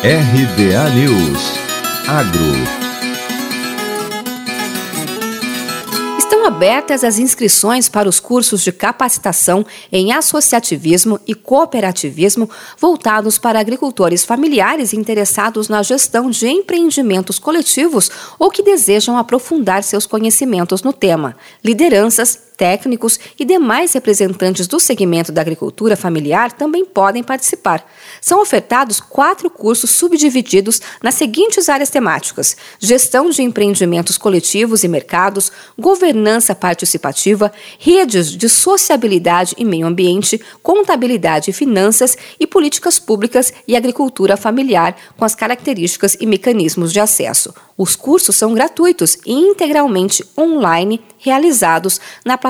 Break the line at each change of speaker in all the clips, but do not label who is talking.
RBA News Agro
Estão abertas as inscrições para os cursos de capacitação em associativismo e cooperativismo voltados para agricultores familiares interessados na gestão de empreendimentos coletivos ou que desejam aprofundar seus conhecimentos no tema. Lideranças, técnicos e demais representantes do segmento da agricultura familiar também podem participar. São ofertados quatro cursos subdivididos nas seguintes áreas temáticas: gestão de empreendimentos coletivos e mercados, governança participativa, redes de sociabilidade e meio ambiente, contabilidade e finanças e políticas públicas e agricultura familiar com as características e mecanismos de acesso. Os cursos são gratuitos e integralmente online, realizados na plataforma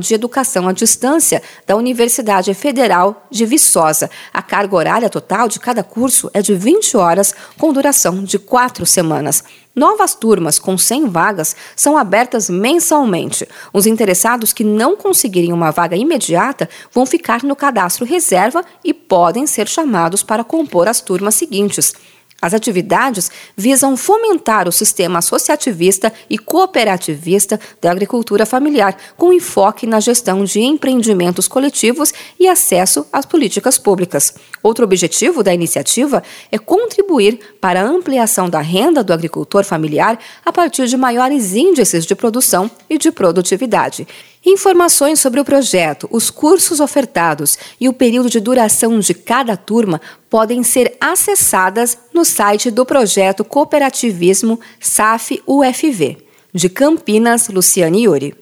de educação à distância da Universidade Federal de Viçosa. A carga horária total de cada curso é de 20 horas, com duração de quatro semanas. Novas turmas com 100 vagas são abertas mensalmente. Os interessados que não conseguirem uma vaga imediata vão ficar no cadastro reserva e podem ser chamados para compor as turmas seguintes. As atividades visam fomentar o sistema associativista e cooperativista da agricultura familiar, com enfoque na gestão de empreendimentos coletivos e acesso às políticas públicas. Outro objetivo da iniciativa é contribuir para a ampliação da renda do agricultor familiar a partir de maiores índices de produção e de produtividade. Informações sobre o projeto, os cursos ofertados e o período de duração de cada turma podem ser acessadas no site do projeto Cooperativismo SAF UFV. De Campinas, Luciane Yuri.